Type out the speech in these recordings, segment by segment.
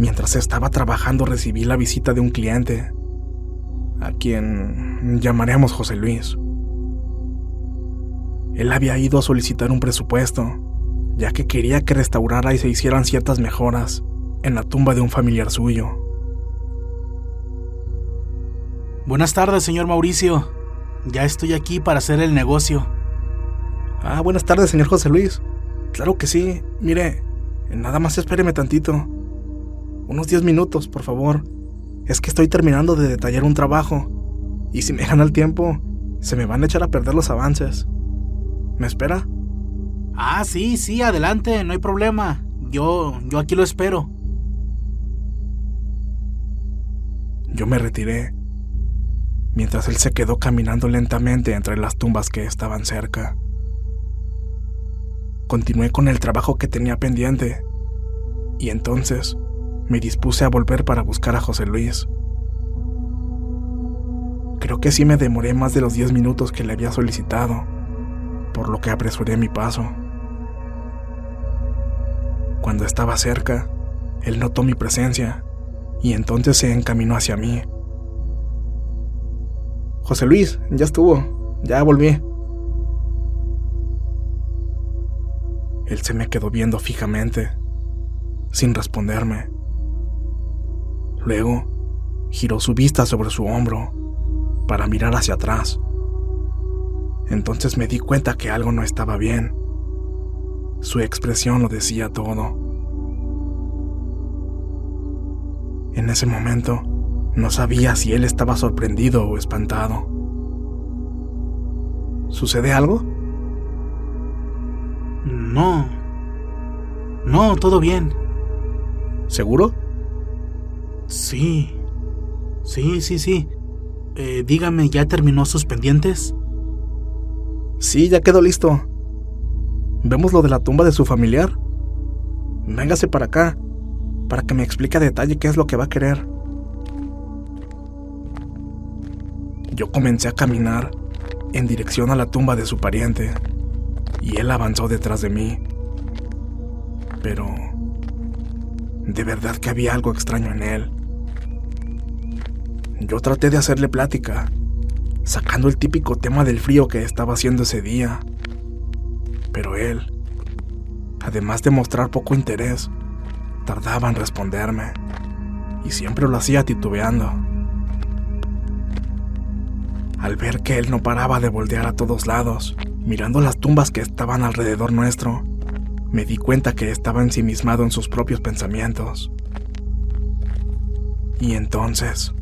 mientras estaba trabajando, recibí la visita de un cliente, a quien llamaremos José Luis. Él había ido a solicitar un presupuesto, ya que quería que restaurara y se hicieran ciertas mejoras en la tumba de un familiar suyo. Buenas tardes, señor Mauricio. Ya estoy aquí para hacer el negocio. Ah, buenas tardes, señor José Luis. Claro que sí. Mire, nada más espéreme tantito. Unos 10 minutos, por favor. Es que estoy terminando de detallar un trabajo. Y si me gana el tiempo, se me van a echar a perder los avances. ¿Me espera? Ah, sí, sí, adelante, no hay problema. Yo, yo aquí lo espero. Yo me retiré, mientras él se quedó caminando lentamente entre las tumbas que estaban cerca. Continué con el trabajo que tenía pendiente, y entonces me dispuse a volver para buscar a José Luis. Creo que sí me demoré más de los 10 minutos que le había solicitado, por lo que apresuré mi paso. Cuando estaba cerca, él notó mi presencia y entonces se encaminó hacia mí. José Luis, ya estuvo, ya volví. Él se me quedó viendo fijamente, sin responderme. Luego, giró su vista sobre su hombro para mirar hacia atrás. Entonces me di cuenta que algo no estaba bien. Su expresión lo decía todo. En ese momento, no sabía si él estaba sorprendido o espantado. ¿Sucede algo? No. No, todo bien. ¿Seguro? Sí. Sí, sí, sí. Eh, dígame, ¿ya terminó sus pendientes? Sí, ya quedó listo. ¿Vemos lo de la tumba de su familiar? Véngase para acá, para que me explique a detalle qué es lo que va a querer. Yo comencé a caminar en dirección a la tumba de su pariente, y él avanzó detrás de mí. Pero... De verdad que había algo extraño en él. Yo traté de hacerle plática, sacando el típico tema del frío que estaba haciendo ese día. Pero él, además de mostrar poco interés, tardaba en responderme, y siempre lo hacía titubeando. al ver que él no paraba de voltear a todos lados, mirando las tumbas que estaban alrededor nuestro, me di cuenta que estaba ensimismado en sus propios pensamientos. Y entonces...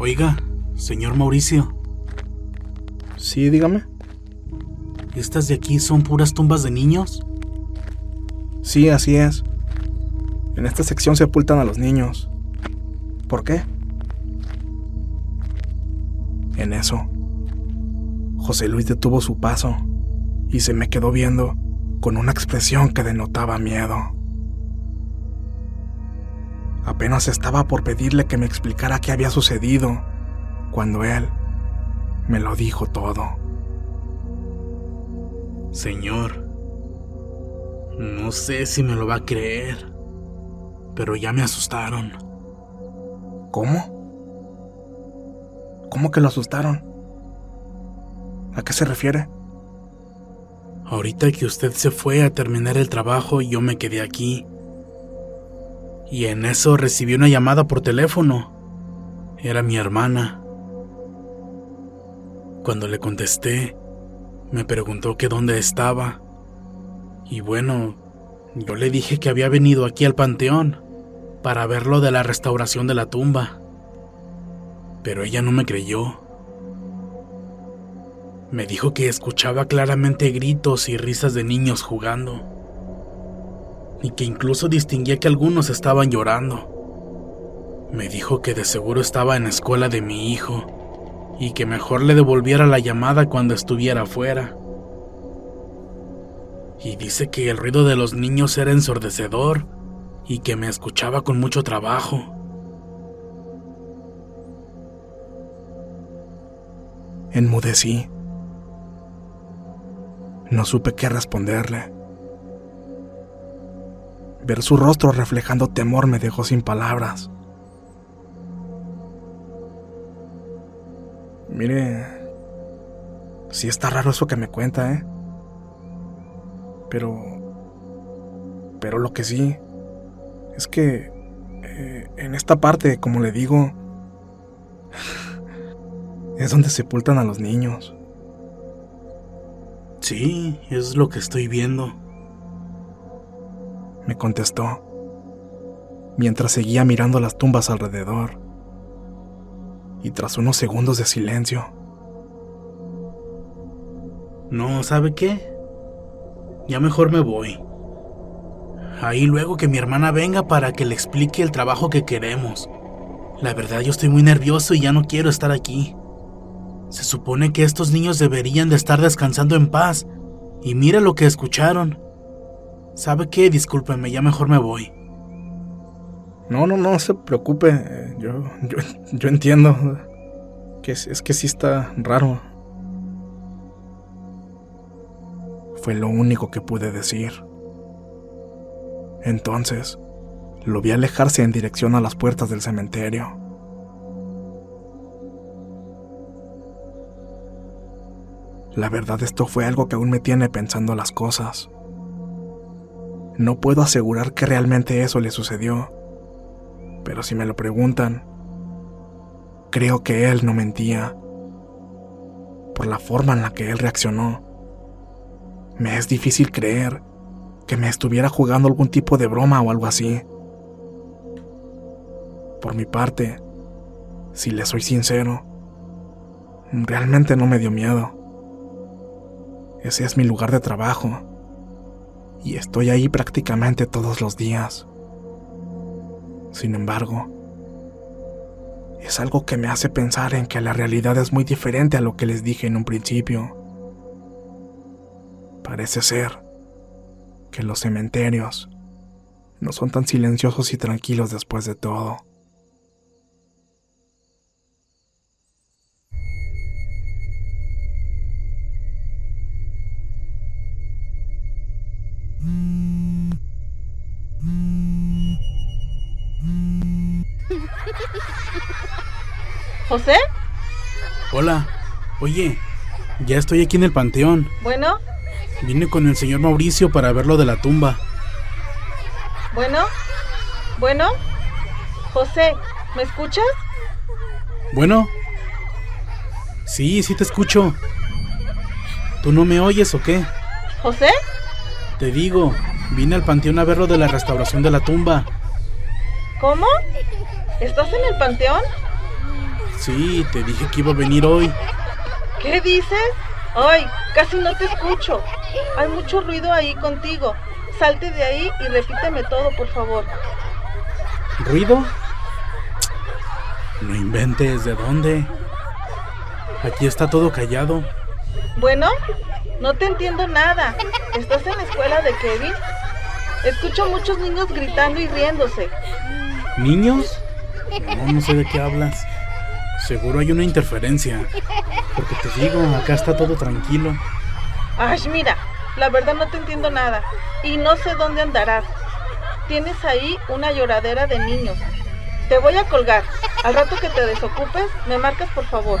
Oiga, señor Mauricio. Sí, dígame. ¿Estas de aquí son puras tumbas de niños? Sí, así es. En esta sección se ocultan a los niños. ¿Por qué? En eso, José Luis detuvo su paso y se me quedó viendo con una expresión que denotaba miedo. Apenas estaba por pedirle que me explicara qué había sucedido, cuando él me lo dijo todo. Señor, no sé si me lo va a creer, pero ya me asustaron. ¿Cómo? ¿Cómo que lo asustaron? ¿A qué se refiere? Ahorita que usted se fue a terminar el trabajo, yo me quedé aquí. Y en eso recibí una llamada por teléfono. Era mi hermana. Cuando le contesté, me preguntó que dónde estaba. Y bueno, yo le dije que había venido aquí al panteón para ver lo de la restauración de la tumba. Pero ella no me creyó. Me dijo que escuchaba claramente gritos y risas de niños jugando. Y que incluso distinguía que algunos estaban llorando. Me dijo que de seguro estaba en la escuela de mi hijo y que mejor le devolviera la llamada cuando estuviera afuera. Y dice que el ruido de los niños era ensordecedor y que me escuchaba con mucho trabajo. Enmudecí. No supe qué responderle. Ver su rostro reflejando temor me dejó sin palabras. Mire, sí está raro eso que me cuenta, ¿eh? Pero... Pero lo que sí es que... Eh, en esta parte, como le digo, es donde sepultan a los niños. Sí, es lo que estoy viendo. Me contestó, mientras seguía mirando las tumbas alrededor. Y tras unos segundos de silencio. No, ¿sabe qué? Ya mejor me voy. Ahí luego que mi hermana venga para que le explique el trabajo que queremos. La verdad yo estoy muy nervioso y ya no quiero estar aquí. Se supone que estos niños deberían de estar descansando en paz. Y mira lo que escucharon. ¿Sabe qué? Discúlpeme, ya mejor me voy. No, no, no se preocupe. Yo, yo, yo entiendo. Que es, es que sí está raro. Fue lo único que pude decir. Entonces, lo vi alejarse en dirección a las puertas del cementerio. La verdad esto fue algo que aún me tiene pensando las cosas. No puedo asegurar que realmente eso le sucedió, pero si me lo preguntan, creo que él no mentía. Por la forma en la que él reaccionó, me es difícil creer que me estuviera jugando algún tipo de broma o algo así. Por mi parte, si le soy sincero, realmente no me dio miedo. Ese es mi lugar de trabajo. Y estoy ahí prácticamente todos los días. Sin embargo, es algo que me hace pensar en que la realidad es muy diferente a lo que les dije en un principio. Parece ser que los cementerios no son tan silenciosos y tranquilos después de todo. ¿José? Hola. Oye, ya estoy aquí en el panteón. Bueno, Vine con el señor Mauricio para ver lo de la tumba. bueno, bueno. José, ¿me escuchas? Bueno, Sí, sí te escucho. ¿Tú no me oyes o qué? ¿José? Te digo, vine al panteón a ver lo de la restauración de la tumba. ¿Cómo? ¿Estás en el panteón? Sí, te dije que iba a venir hoy. ¿Qué dices? Ay, casi no te escucho. Hay mucho ruido ahí contigo. Salte de ahí y repíteme todo, por favor. ¿Ruido? No inventes, ¿de dónde? Aquí está todo callado. Bueno, no te entiendo nada. ¿Estás en la escuela de Kevin? Escucho muchos niños gritando y riéndose. ¿Niños? No, no sé de qué hablas. Seguro hay una interferencia. Porque te digo, acá está todo tranquilo. Ay, mira, la verdad no te entiendo nada. Y no sé dónde andarás. Tienes ahí una lloradera de niños. Te voy a colgar. Al rato que te desocupes, me marcas por favor.